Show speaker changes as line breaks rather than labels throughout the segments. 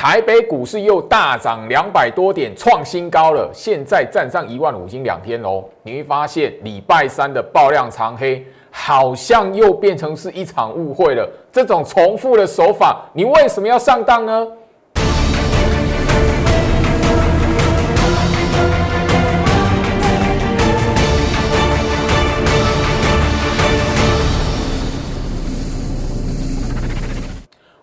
台北股市又大涨两百多点，创新高了，现在站上一万五金两天喽。你会发现礼拜三的爆量长黑，好像又变成是一场误会了。这种重复的手法，你为什么要上当呢？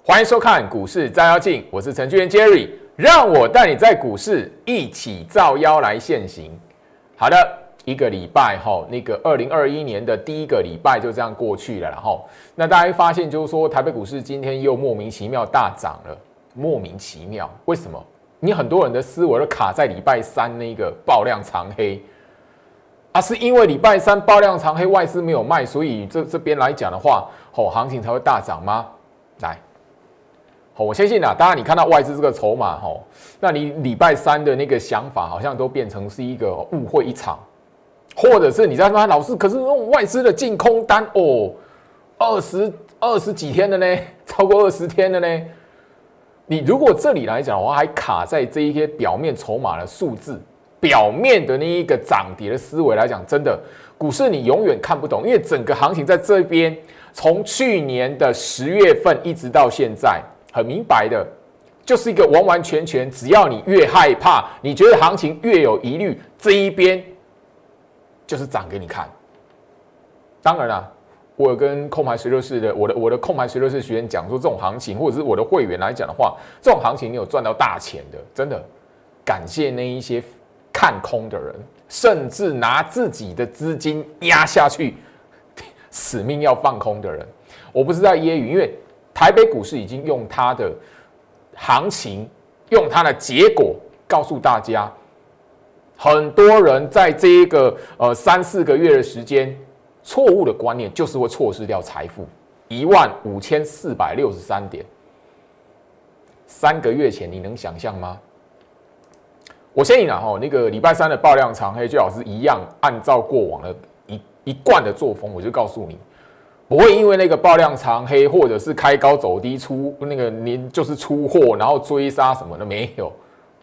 欢迎收看股市照妖镜，我是程序员 Jerry，让我带你在股市一起照妖来现行。好的，一个礼拜哈，那个二零二一年的第一个礼拜就这样过去了，然后那大家发现就是说，台北股市今天又莫名其妙大涨了，莫名其妙，为什么？你很多人的思维都卡在礼拜三那个爆量长黑，啊，是因为礼拜三爆量长黑外资没有卖，所以这这边来讲的话，哦，行情才会大涨吗？来。好，我相信啊，当然你看到外资这个筹码，哈，那你礼拜三的那个想法好像都变成是一个误会一场，或者是你在说老师，可是用外资的净空单哦，二十二十几天的呢，超过二十天的呢，你如果这里来讲的话，还卡在这一些表面筹码的数字，表面的那一个涨跌的思维来讲，真的股市你永远看不懂，因为整个行情在这边，从去年的十月份一直到现在。很明白的，就是一个完完全全，只要你越害怕，你觉得行情越有疑虑，这一边就是涨给你看。当然了，我跟控盘十六式的我的我的控盘十六式学员讲说，这种行情或者是我的会员来讲的话，这种行情你有赚到大钱的，真的感谢那一些看空的人，甚至拿自己的资金压下去，死命要放空的人，我不是在揶揄，因为。台北股市已经用它的行情，用它的结果告诉大家，很多人在这一个呃三四个月的时间，错误的观念就是会错失掉财富一万五千四百六十三点。三个月前你能想象吗？我先你讲哦，那个礼拜三的爆量长黑，最好是一样按照过往的一一贯的作风，我就告诉你。不会因为那个爆量长黑，或者是开高走低出那个您就是出货，然后追杀什么的没有。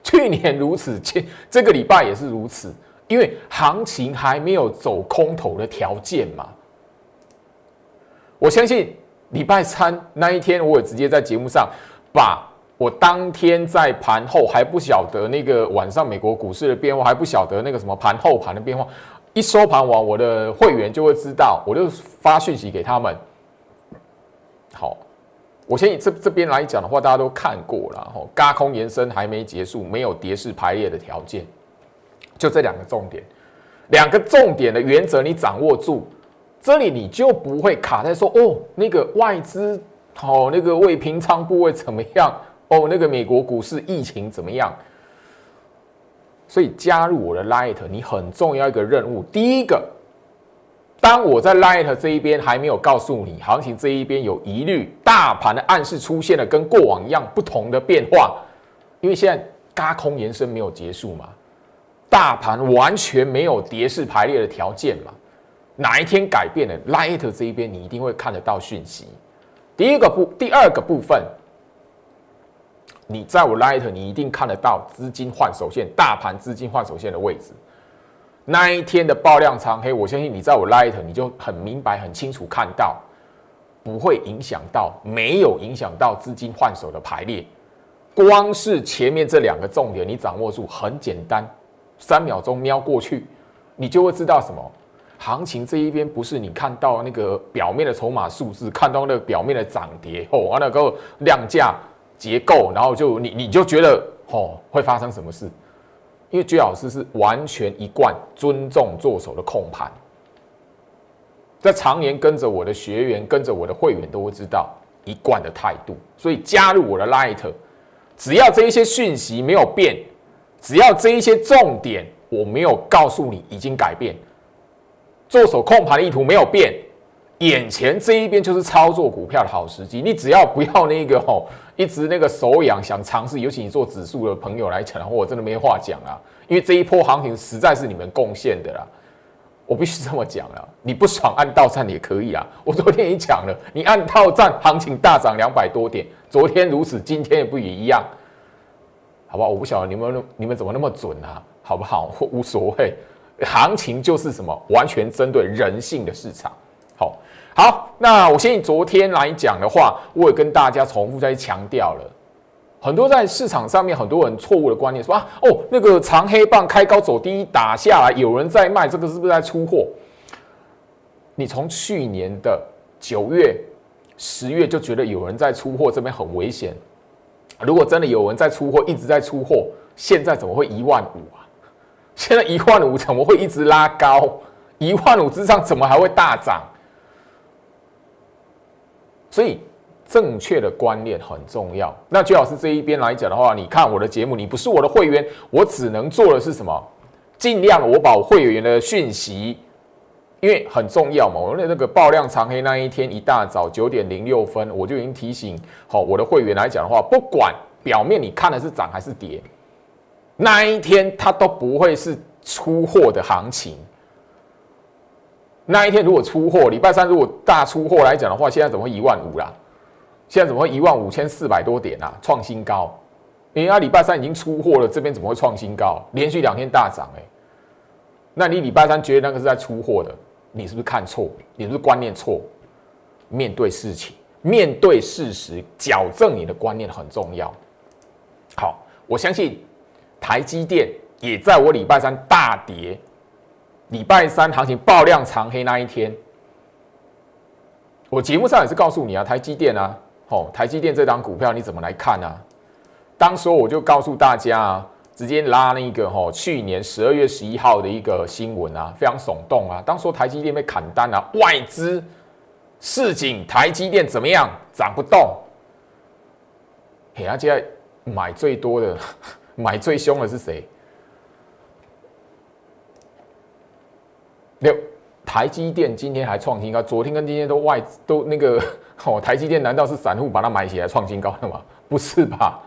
去年如此，这这个礼拜也是如此，因为行情还没有走空头的条件嘛。我相信礼拜三那一天，我也直接在节目上把我当天在盘后还不晓得那个晚上美国股市的变化，还不晓得那个什么盘后盘的变化。一收盘完，我的会员就会知道，我就发讯息给他们。好，我先以这这边来讲的话，大家都看过了，吼，嘎空延伸还没结束，没有跌势排列的条件，就这两个重点，两个重点的原则你掌握住，这里你就不会卡在说，哦，那个外资，哦，那个未平仓部位怎么样？哦，那个美国股市疫情怎么样？所以加入我的 Light，你很重要一个任务。第一个，当我在 Light 这一边还没有告诉你行情这一边有疑虑，大盘的暗示出现了跟过往一样不同的变化，因为现在嘎空延伸没有结束嘛，大盘完全没有跌势排列的条件嘛，哪一天改变了 Light 这一边，你一定会看得到讯息。第一个部，第二个部分。你在我 Light，你一定看得到资金换手线、大盘资金换手线的位置。那一天的爆量长黑，我相信你在我 Light，你就很明白、很清楚看到，不会影响到，没有影响到资金换手的排列。光是前面这两个重点，你掌握住很简单，三秒钟瞄过去，你就会知道什么行情这一边不是你看到那个表面的筹码数字，看到那个表面的涨跌哦，完了之后量价。结构，然后就你你就觉得哦会发生什么事？因为居老师是完全一贯尊重做手的控盘，在常年跟着我的学员、跟着我的会员都会知道一贯的态度。所以加入我的 Light，只要这一些讯息没有变，只要这一些重点我没有告诉你已经改变，做手控盘的意图没有变。眼前这一边就是操作股票的好时机，你只要不要那个吼，一直那个手痒想尝试，尤其你做指数的朋友来讲，我真的没话讲啊，因为这一波行情实在是你们贡献的啦，我必须这么讲了，你不爽按倒站也可以啊，我昨天已经讲了，你按套站行情大涨两百多点，昨天如此，今天也不也一样，好不好？我不晓得你们你们怎么那么准啊，好不好？无所谓，行情就是什么，完全针对人性的市场。好，那我先以昨天来讲的话，我也跟大家重复再强调了，很多在市场上面很多人错误的观念说啊，哦，那个长黑棒开高走低打下来，有人在卖，这个是不是在出货？你从去年的九月、十月就觉得有人在出货，这边很危险。如果真的有人在出货，一直在出货，现在怎么会一万五啊？现在一万五怎么会一直拉高？一万五之上怎么还会大涨？所以正确的观念很重要。那最好是这一边来讲的话，你看我的节目，你不是我的会员，我只能做的是什么？尽量我把会员的讯息。因为很重要嘛，我那那个爆量长黑那一天一大早九点零六分，我就已经提醒好我的会员来讲的话，不管表面你看的是涨还是跌，那一天它都不会是出货的行情。那一天如果出货，礼拜三如果大出货来讲的话，现在怎么会一万五啦？现在怎么会一万五千四百多点啊？创新高！因为啊礼拜三已经出货了，这边怎么会创新高？连续两天大涨哎，那你礼拜三觉得那个是在出货的？你是不是看错？你是不是观念错？面对事情，面对事实，矫正你的观念很重要。好，我相信台积电也在我礼拜三大跌，礼拜三行情爆量长黑那一天，我节目上也是告诉你啊，台积电啊，哦，台积电这张股票你怎么来看呢？当时我就告诉大家啊。直接拉那个哈，去年十二月十一号的一个新闻啊，非常耸动啊。当说台积电被砍单啊，外资市井台积电怎么样？涨不动。嘿，啊，现在买最多的、买最凶的是谁？六台积电今天还创新高，昨天跟今天都外都那个 哦，台积电难道是散户把它买起来创新高的吗？不是吧？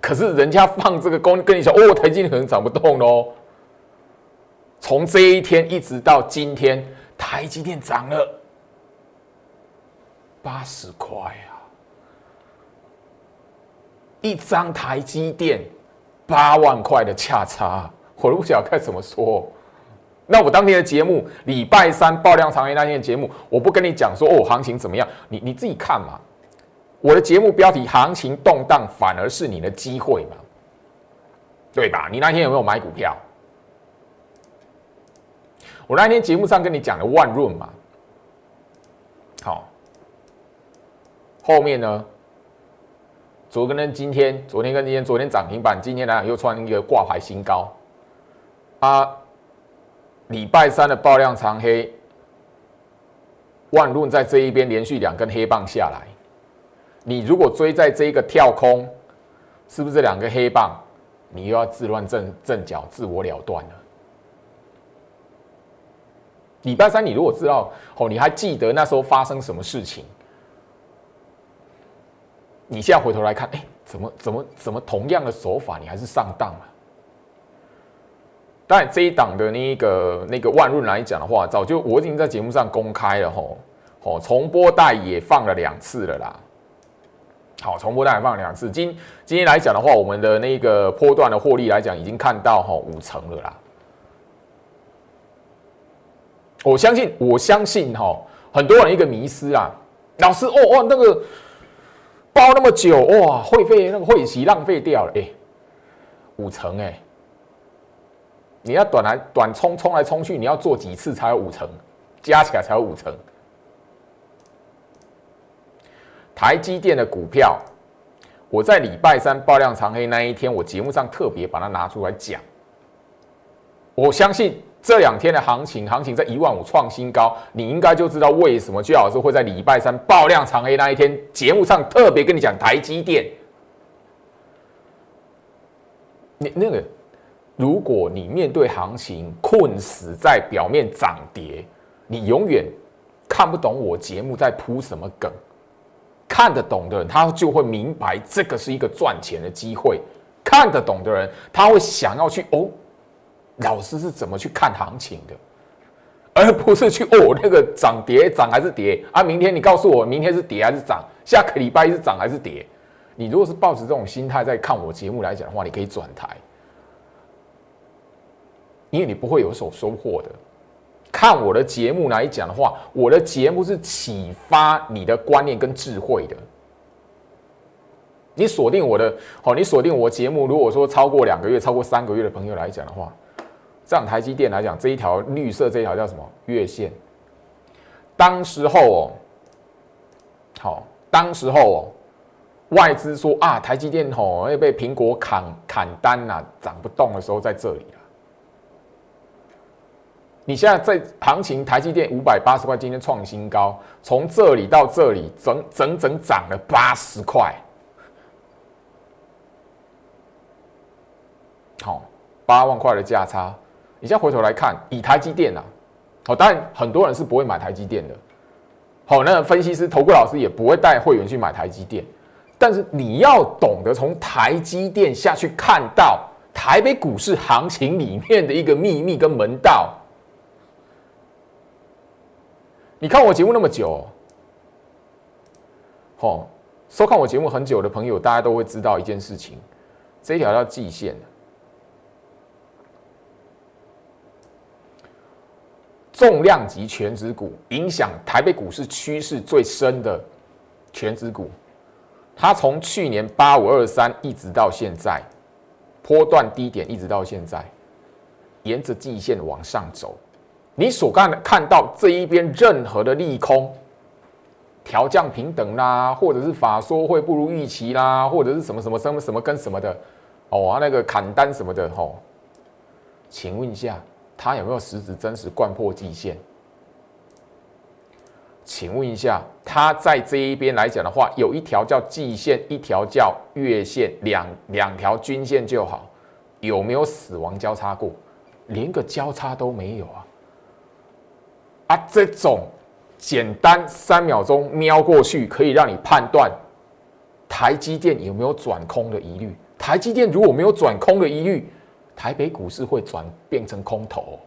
可是人家放这个工跟你说哦，台积电可能涨不动喽。从这一天一直到今天，台积电涨了八十块啊！一张台积电八万块的价差，我都不晓得该怎么说。那我当天的节目，礼拜三爆量长黑那天的节目，我不跟你讲说哦，行情怎么样？你你自己看嘛。我的节目标题“行情动荡，反而是你的机会”嘛，对吧？你那天有没有买股票？我那天节目上跟你讲的万润嘛，好，后面呢？昨天跟今天，昨天跟今天，昨天涨停板，今天呢又创一个挂牌新高。啊，礼拜三的爆量长黑，万润在这一边连续两根黑棒下来。你如果追在这一个跳空，是不是两个黑棒，你又要自乱阵阵脚、自我了断了？礼拜三你如果知道哦，你还记得那时候发生什么事情？你现在回头来看，哎，怎么怎么怎么同样的手法，你还是上当了？当然，这一档的那个那个万润来讲的话，早就我已经在节目上公开了吼，吼，重播带也放了两次了啦。好，重播带放两次。今今天来讲的话，我们的那个波段的获利来讲，已经看到哈五成了啦。我相信，我相信哈，很多人一个迷失啊，老师哦哦，那个包那么久哇，会费那个会期浪费掉了哎，五成哎，你要短来短冲冲来冲去，你要做几次才有五成，加起来才有五成。台积电的股票，我在礼拜三爆量长黑那一天，我节目上特别把它拿出来讲。我相信这两天的行情，行情在一万五创新高，你应该就知道为什么居老师会在礼拜三爆量长黑那一天节目上特别跟你讲台积电。你那个，如果你面对行情困死在表面涨跌，你永远看不懂我节目在铺什么梗。看得懂的人，他就会明白这个是一个赚钱的机会。看得懂的人，他会想要去哦，老师是怎么去看行情的，而不是去哦那个涨跌涨还是跌啊？明天你告诉我，明天是跌还是涨？下个礼拜是涨还是跌？你如果是抱着这种心态在看我节目来讲的话，你可以转台，因为你不会有所收获的。看我的节目来讲的话，我的节目是启发你的观念跟智慧的。你锁定我的，好，你锁定我节目。如果说超过两个月、超过三个月的朋友来讲的话，这样台积电来讲，这一条绿色这一条叫什么月线？当时候哦，好，当时候哦，外资说啊，台积电吼会被苹果砍砍单呐，涨不动的时候在这里了。你现在在行情，台积电五百八十块，今天创新高，从这里到这里，整整整涨了八十块。好，八万块的价差，你现在回头来看，以台积电啊，好，当然很多人是不会买台积电的。好，那分析师、投顾老师也不会带会员去买台积电，但是你要懂得从台积电下去看到台北股市行情里面的一个秘密跟门道。你看我节目那么久，好，收看我节目很久的朋友，大家都会知道一件事情，这一条叫季线。重量级全指股影响台北股市趋势最深的全指股，它从去年八五二三一直到现在，波段低点一直到现在，沿着季线往上走。你所看看到这一边任何的利空，调降平等啦，或者是法说会不如预期啦，或者是什么什么什么什么跟什么的，哦，那个砍单什么的，吼，请问一下。它有没有实质真实贯破季线？请问一下，它在这一边来讲的话，有一条叫季线，一条叫月线，两两条均线就好。有没有死亡交叉过？连个交叉都没有啊！啊，这种简单三秒钟瞄过去，可以让你判断台积电有没有转空的疑虑。台积电如果没有转空的疑虑，台北股市会转变成空头，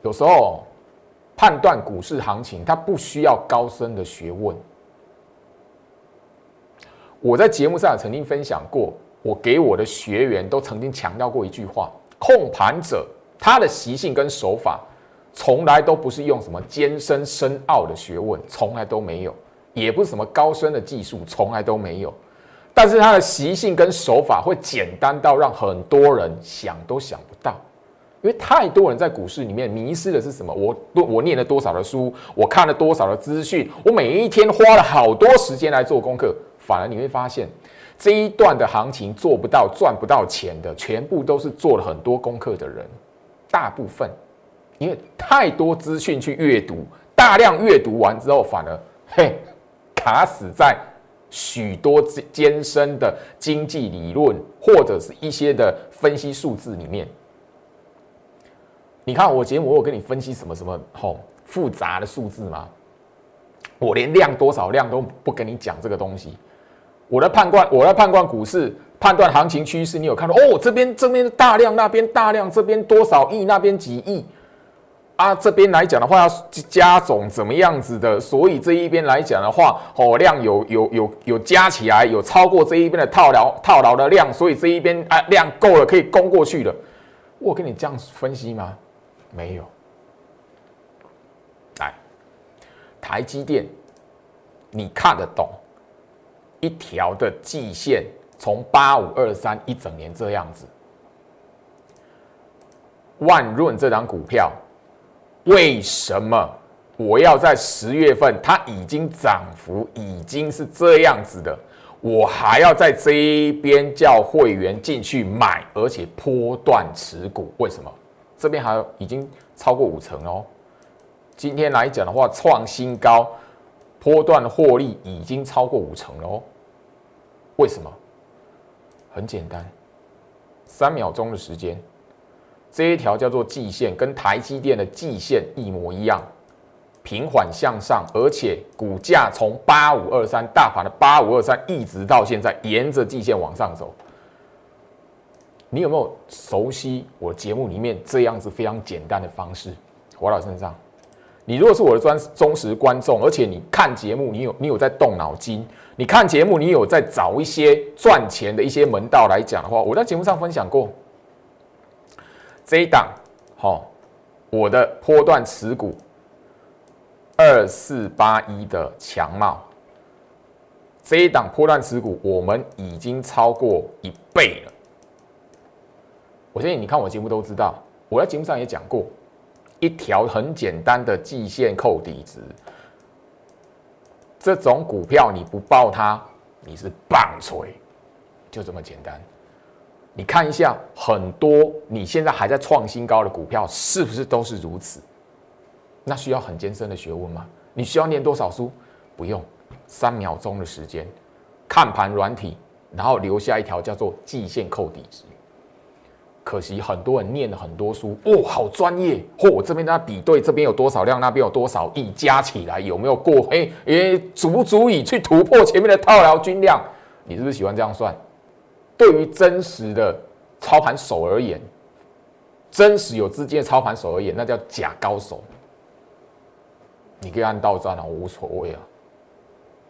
有时候判断股市行情，它不需要高深的学问。我在节目上曾经分享过，我给我的学员都曾经强调过一句话：控盘者他的习性跟手法，从来都不是用什么艰深深奥的学问，从来都没有，也不是什么高深的技术，从来都没有。但是他的习性跟手法会简单到让很多人想都想不到，因为太多人在股市里面迷失的是什么？我多我念了多少的书，我看了多少的资讯，我每一天花了好多时间来做功课，反而你会发现这一段的行情做不到赚不到钱的，全部都是做了很多功课的人，大部分因为太多资讯去阅读，大量阅读完之后，反而嘿卡死在。许多艰深的经济理论，或者是一些的分析数字里面，你看我节目，我有跟你分析什么什么好复杂的数字吗？我连量多少量都不跟你讲这个东西。我的判断，我的判断股市，判断行情趋势，你有看到哦？这边这边大量，那边大量，这边多少亿，那边几亿。啊，这边来讲的话，要加总怎么样子的？所以这一边来讲的话，哦，量有有有有加起来，有超过这一边的套牢套牢的量，所以这一边啊量够了，可以攻过去了。我跟你这样分析吗？没有。来，台积电，你看得懂一条的季线从八五二三一整年这样子，万润这张股票。为什么我要在十月份它已经涨幅已经是这样子的，我还要在这一边叫会员进去买，而且波段持股？为什么？这边还已经超过五成哦。今天来讲的话，创新高，波段获利已经超过五成了哦。为什么？很简单，三秒钟的时间。这一条叫做季线，跟台积电的季线一模一样，平缓向上，而且股价从八五二三大盘的八五二三一直到现在，沿着季线往上走。你有没有熟悉我节目里面这样子非常简单的方式？活到身上，你如果是我的专忠实观众，而且你看节目，你有你有在动脑筋，你看节目，你有在找一些赚钱的一些门道来讲的话，我在节目上分享过这一档，好，我的波段持股二四八一的强茂，这一档波段持股，我们已经超过一倍了。我相信你看我节目都知道，我在节目上也讲过。一条很简单的季线扣底值，这种股票你不报它，你是棒槌，就这么简单。你看一下，很多你现在还在创新高的股票，是不是都是如此？那需要很艰深的学问吗？你需要念多少书？不用，三秒钟的时间，看盘软体，然后留下一条叫做季线扣底值。可惜很多人念了很多书，哦，好专业。嚯，我这边跟他比对，这边有多少量，那边有多少亿，加起来有没有过？哎，也足不足以去突破前面的套牢均量？你是不是喜欢这样算？对于真实的操盘手而言，真实有资金的操盘手而言，那叫假高手。你可以按倒账啊，我无所谓啊。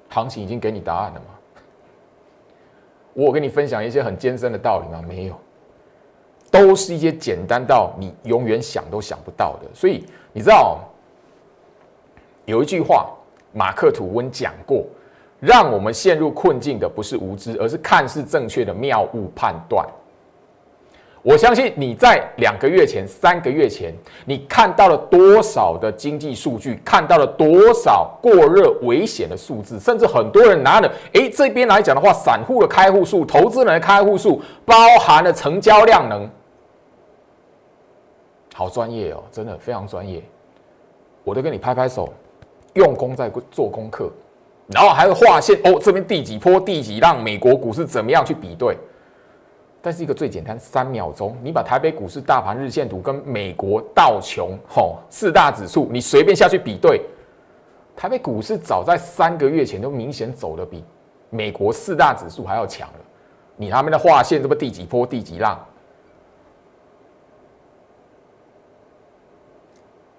行情已经给你答案了吗？我跟你分享一些很艰深的道理吗？没有。都是一些简单到你永远想都想不到的，所以你知道有一句话，马克吐温讲过，让我们陷入困境的不是无知，而是看似正确的谬误判断。我相信你在两个月前、三个月前，你看到了多少的经济数据，看到了多少过热危险的数字，甚至很多人拿了，诶，这边来讲的话，散户的开户数、投资人的开户数，包含了成交量能。好专业哦，真的非常专业，我都跟你拍拍手，用功在做功课，然后还会划线哦，这边第几波、第几浪，美国股市怎么样去比对？但是一个最简单，三秒钟，你把台北股市大盘日线图跟美国道琼吼四大指数，你随便下去比对，台北股市早在三个月前都明显走的比美国四大指数还要强了。你他们的划线，这不第几波、第几浪？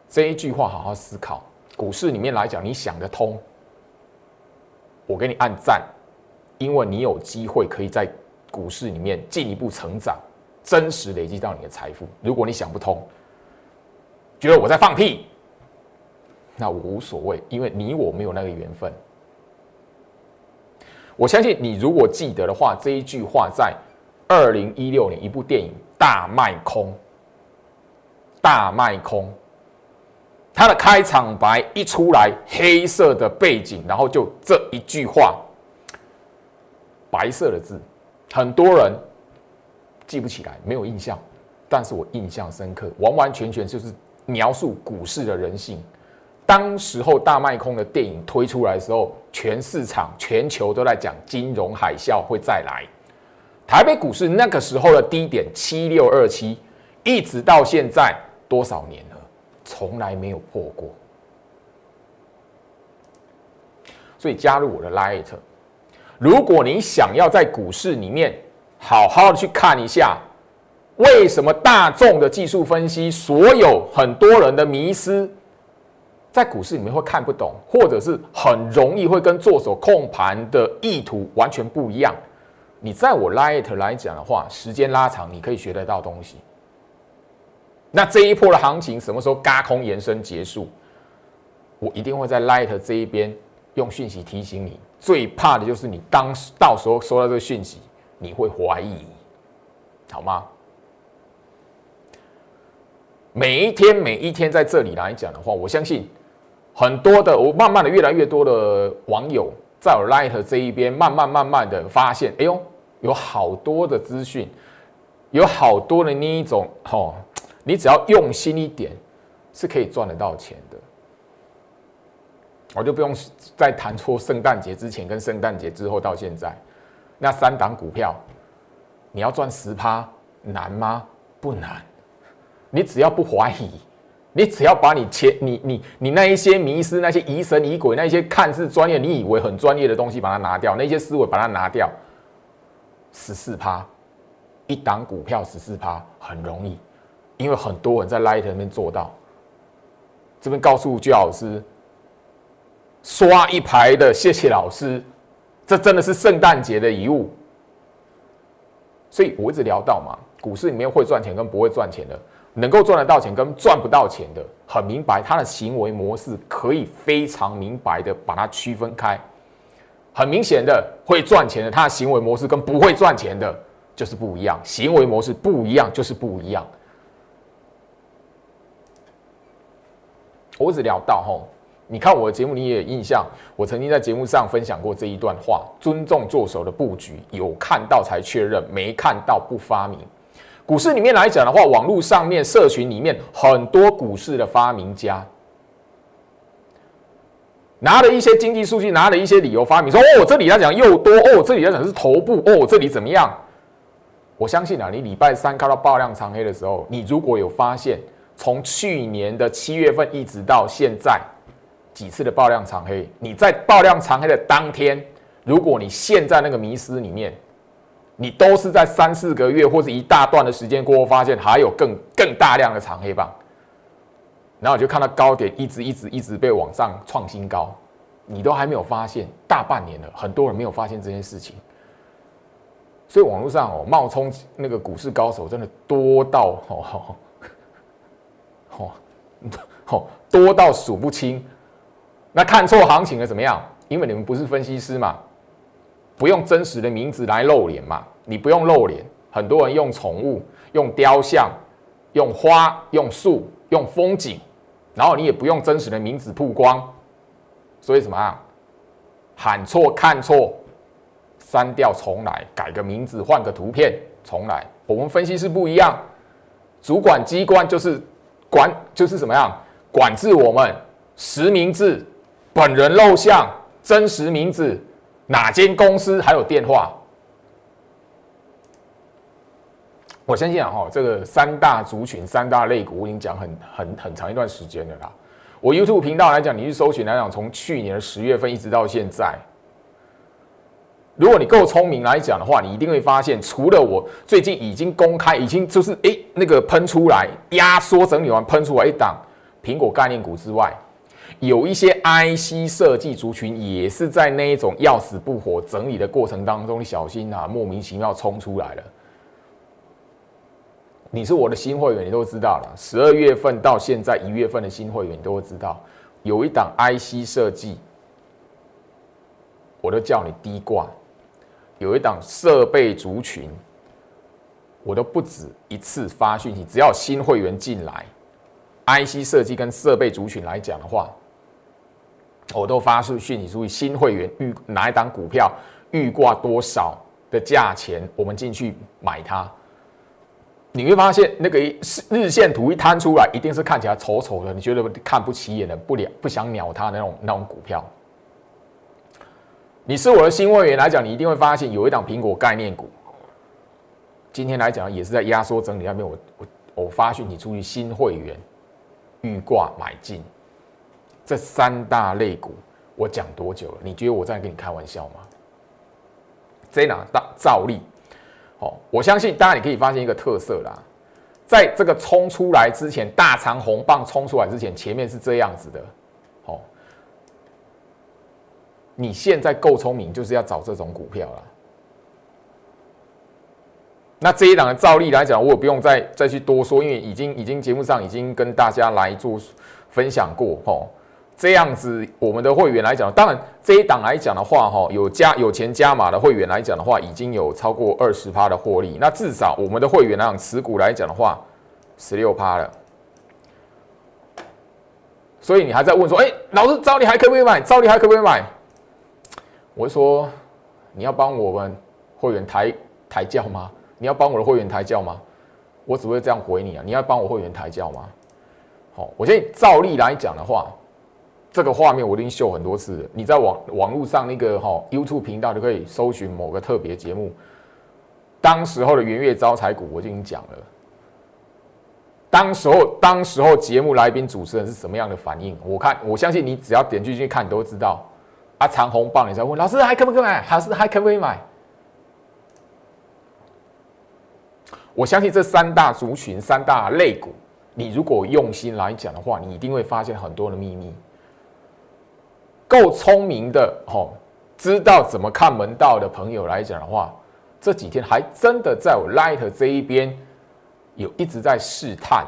这一句话好好思考，股市里面来讲，你想得通，我给你按赞，因为你有机会可以在股市里面进一步成长，真实累积到你的财富。如果你想不通，觉得我在放屁，那我无所谓，因为你我没有那个缘分。我相信你如果记得的话，这一句话在二零一六年一部电影《大卖空》，大卖空。他的开场白一出来，黑色的背景，然后就这一句话，白色的字，很多人记不起来，没有印象，但是我印象深刻，完完全全就是描述股市的人性。当时候大卖空的电影推出来的时候，全市场、全球都在讲金融海啸会再来，台北股市那个时候的低点七六二七，一直到现在多少年？从来没有破过，所以加入我的 Light。如果你想要在股市里面好好的去看一下，为什么大众的技术分析，所有很多人的迷失，在股市里面会看不懂，或者是很容易会跟做手控盘的意图完全不一样。你在我 Light 来讲的话，时间拉长，你可以学得到东西。那这一波的行情什么时候嘎空延伸结束？我一定会在 Light 这一边用讯息提醒你。最怕的就是你当时到时候收到这个讯息，你会怀疑，好吗？每一天每一天在这里来讲的话，我相信很多的，我慢慢的越来越多的网友在我 Light 这一边，慢慢慢慢的发现，哎呦，有好多的资讯，有好多的那一种，吼。你只要用心一点，是可以赚得到钱的。我就不用再谈出圣诞节之前跟圣诞节之后到现在那三档股票，你要赚十趴难吗？不难。你只要不怀疑，你只要把你前你你你那一些迷失、那些疑神疑鬼、那些看似专业、你以为很专业的东西，把它拿掉，那些思维把它拿掉，十四趴一档股票十四趴很容易。因为很多人在 Light 那边做到，这边告诉居老师，刷一排的谢谢老师，这真的是圣诞节的遗物。所以我一直聊到嘛，股市里面会赚钱跟不会赚钱的，能够赚得到钱跟赚不到钱的，很明白他的行为模式可以非常明白的把它区分开。很明显的会赚钱的，他的行为模式跟不会赚钱的就是不一样，行为模式不一样就是不一样。我只聊到吼，你看我的节目你也有印象，我曾经在节目上分享过这一段话：尊重做手的布局，有看到才确认，没看到不发明。股市里面来讲的话，网络上面社群里面很多股市的发明家。拿了一些经济数据，拿了一些理由发明说：“哦，这里来讲又多哦，这里来讲是头部哦，这里怎么样？”我相信啊，你礼拜三看到爆量长黑的时候，你如果有发现，从去年的七月份一直到现在几次的爆量长黑，你在爆量长黑的当天，如果你陷在那个迷失里面，你都是在三四个月或者一大段的时间过后，发现还有更更大量的长黑棒。然后你就看到高点一直一直一直被往上创新高，你都还没有发现，大半年了，很多人没有发现这件事情。所以网络上哦，冒充那个股市高手真的多到哦，哦，哦，多到数不清。那看错行情了怎么样？因为你们不是分析师嘛，不用真实的名字来露脸嘛，你不用露脸，很多人用宠物、用雕像、用花、用树、用风景。然后你也不用真实的名字曝光，所以怎么样？喊错、看错，删掉重来，改个名字，换个图片，重来。我们分析师不一样，主管机关就是管，就是怎么样管制我们实名制、本人露相、真实名字、哪间公司还有电话。我相信啊，哈，这个三大族群、三大类股，我已经讲很很很长一段时间了啦。我 YouTube 频道来讲，你去搜寻来讲，从去年的十月份一直到现在，如果你够聪明来讲的话，你一定会发现，除了我最近已经公开，已经就是哎那个喷出来压缩整理完喷出来一档苹果概念股之外，有一些 IC 设计族群也是在那一种要死不活整理的过程当中，你小心啊，莫名其妙冲出来了。你是我的新会员，你都知道了。十二月份到现在一月份的新会员，你都会知道，有一档 IC 设计，我都叫你低挂；有一档设备族群，我都不止一次发讯息，只要新会员进来，IC 设计跟设备族群来讲的话，我都发出讯息，注意新会员预哪一档股票预挂多少的价钱，我们进去买它。你会发现，那个日线图一摊出来，一定是看起来丑丑的，你觉得看不起眼的，不了不想鸟它那种那种股票。你是我的新会员来讲，你一定会发现有一档苹果概念股，今天来讲也是在压缩整理那边。我我我发讯你出去新会员预挂买进这三大类股，我讲多久了？你觉得我在跟你开玩笑吗？这哪大照例？哦，我相信大家你可以发现一个特色啦，在这个冲出来之前，大长红棒冲出来之前，前面是这样子的。哦，你现在够聪明，就是要找这种股票了。那这一档的照例来讲，我也不用再再去多说，因为已经已经节目上已经跟大家来做分享过。哦。这样子，我们的会员来讲，当然这一档来讲的话，哈，有加有钱加码的会员来讲的话，已经有超过二十趴的获利。那至少我们的会员来讲，持股来讲的话，十六趴了。所以你还在问说，哎，老师，照例还可不可以买？照例还可不可以买？我说，你要帮我们会员抬抬轿吗？你要帮我的会员抬轿吗？我只会这样回你啊！你要帮我会员抬轿吗？好，我现在照例来讲的话。这个画面我已经秀很多次了，你在网网络上那个哈 YouTube 频道就可以搜寻某个特别节目，当时候的元月招财股我就已经讲了，当时候当时候节目来宾主持人是什么样的反应？我看我相信你只要点进去看都知道。啊，长虹棒，你在问老师还可不可以买？老师还可不可以买？我相信这三大族群、三大类股你如果用心来讲的话，你一定会发现很多的秘密。够聪明的哦，知道怎么看门道的朋友来讲的话，这几天还真的在我 Light 这一边有一直在试探，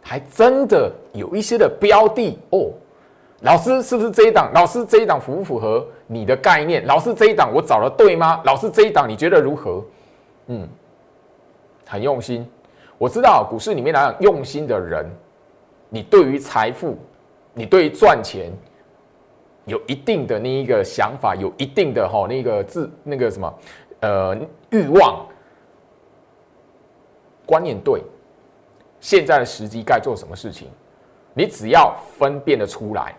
还真的有一些的标的哦。老师是不是这一档？老师这一档符不符合你的概念？老师这一档我找的对吗？老师这一档你觉得如何？嗯，很用心。我知道股市里面来讲，用心的人，你对于财富，你对于赚钱，有一定的那一个想法，有一定的哈那个自那个什么呃欲望观念对。现在的时机该做什么事情，你只要分辨得出来。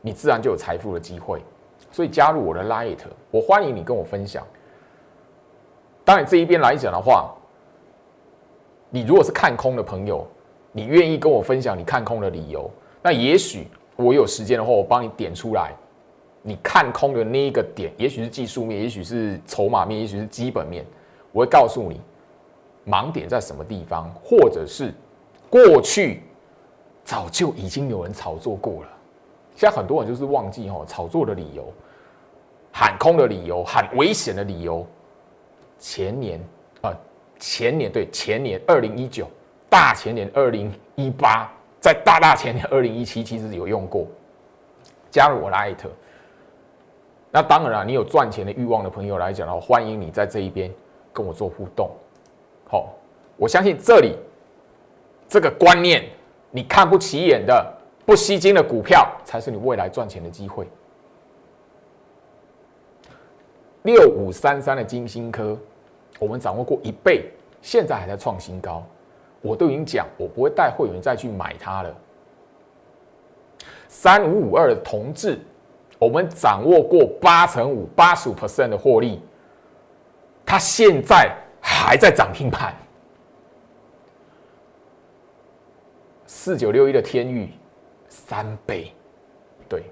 你自然就有财富的机会，所以加入我的 Light，我欢迎你跟我分享。当然这一边来讲的话，你如果是看空的朋友，你愿意跟我分享你看空的理由，那也许我有时间的话，我帮你点出来，你看空的那一个点，也许是技术面，也许是筹码面，也许是基本面，我会告诉你盲点在什么地方，或者是过去早就已经有人炒作过了。现在很多人就是忘记哈炒作的理由、喊空的理由、喊危险的理由。前年啊，前年对前年二零一九，大前年二零一八，在大大前年二零一七，其实有用过。加入我的艾特。那当然了，你有赚钱的欲望的朋友来讲的话，欢迎你在这一边跟我做互动。好，我相信这里这个观念你看不起眼的。不吸金的股票才是你未来赚钱的机会。六五三三的金星科，我们掌握过一倍，现在还在创新高。我都已经讲，我不会带会员再去买它了。三五五二的同志，我们掌握过八成五、八十五 percent 的获利，它现在还在涨停盘。四九六一的天域。三倍，对。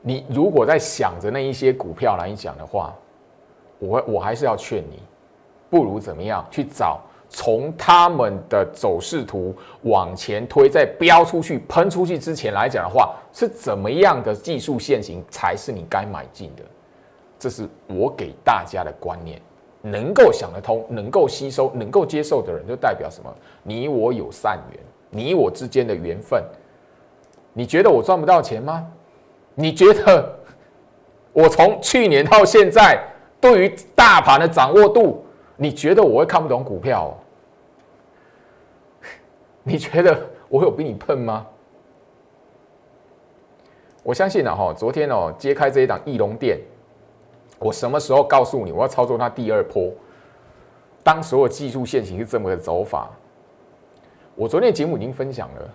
你如果在想着那一些股票来讲的话，我我还是要劝你，不如怎么样去找从他们的走势图往前推，在飙出去、喷出去之前来讲的话，是怎么样的技术线型才是你该买进的？这是我给大家的观念。能够想得通、能够吸收、能够接受的人，就代表什么？你我有善缘。你我之间的缘分，你觉得我赚不到钱吗？你觉得我从去年到现在对于大盘的掌握度，你觉得我会看不懂股票？你觉得我有比你笨吗？我相信了哈，昨天哦揭开这一档翼龙店，我什么时候告诉你我要操作它第二波？当所有技术线型是这么个走法。我昨天节目已经分享了，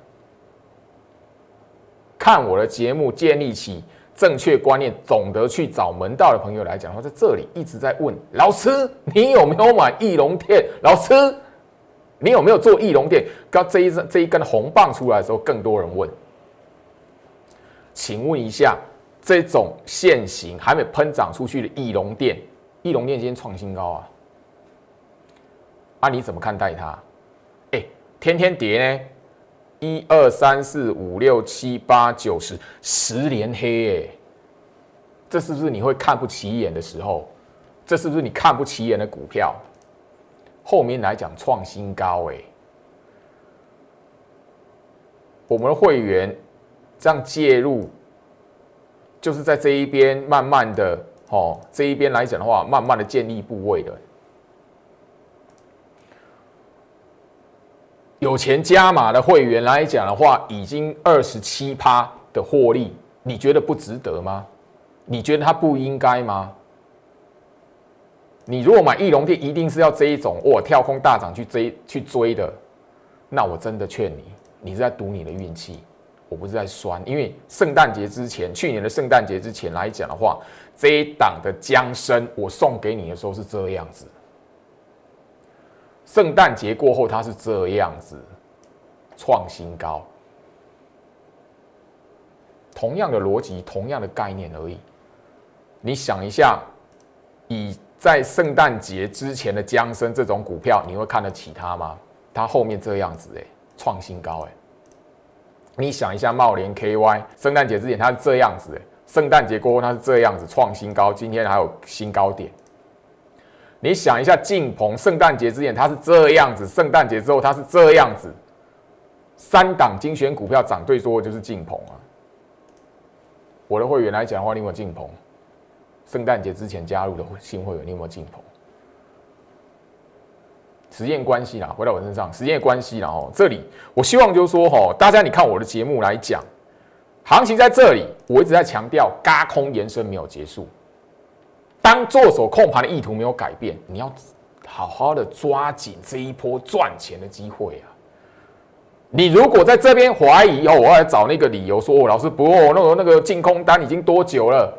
看我的节目建立起正确观念、懂得去找门道的朋友来讲的话，在这里一直在问老师：你有没有买翼龙店？老师，你有没有做翼龙店？刚这一这一根红棒出来的时候，更多人问。请问一下，这种现行还没喷涨出去的翼龙店，翼龙店今天创新高啊！啊，你怎么看待它？天天跌呢，一二三四五六七八九十，十连黑哎，这是不是你会看不起眼的时候？这是不是你看不起眼的股票？后面来讲创新高哎，我们的会员这样介入，就是在这一边慢慢的哦，这一边来讲的话，慢慢的建立部位的。有钱加码的会员来讲的话，已经二十七趴的获利，你觉得不值得吗？你觉得它不应该吗？你如果买翼龙店，一定是要这一种哇跳空大涨去追去追的，那我真的劝你，你是在赌你的运气，我不是在酸，因为圣诞节之前，去年的圣诞节之前来讲的话，这一档的江生我送给你的时候是这样子。圣诞节过后，它是这样子创新高，同样的逻辑，同样的概念而已。你想一下，以在圣诞节之前的江森这种股票，你会看得起它吗？它后面这样子哎，创新高哎。你想一下，茂联 KY 圣诞节之前它是这样子哎，圣诞节过后它是这样子创新高，今天还有新高点。你想一下，晋鹏圣诞节之前它是这样子，圣诞节之后它是这样子。三档精选股票涨最多的就是晋鹏啊。我的会员来讲的话，你有没有晋鹏？圣诞节之前加入的新会员，你有没有晋鹏？时间关系啦，回到我身上，时间关系啦哦。这里我希望就是说哈，大家你看我的节目来讲，行情在这里，我一直在强调，嘎空延伸没有结束。当做手控盘的意图没有改变，你要好好的抓紧这一波赚钱的机会啊！你如果在这边怀疑哦，我要找那个理由说，哦，老师不，那个那个净空单已经多久了？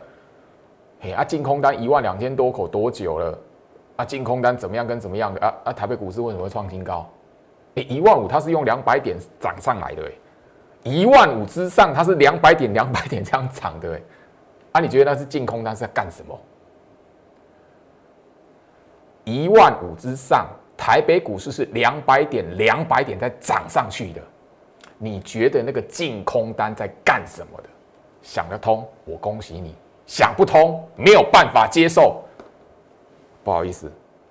嘿啊，净空单一万两千多口多久了？啊，净空单怎么样跟怎么样的？啊啊，台北股市为什么会创新高？哎，一万五它是用两百点涨上来的，哎，一万五之上它是两百点两百点这样涨的，哎，啊，你觉得那是净空单是在干什么？一万五之上，台北股市是两百点，两百点在涨上去的。你觉得那个净空单在干什么的？想得通，我恭喜你；想不通，没有办法接受。不好意思，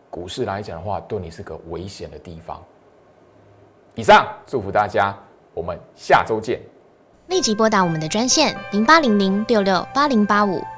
股市来讲的话，对你是个危险的地方。以上，祝福大家，我们下周见。
立即拨打我们的专线零八零零六六八零八五。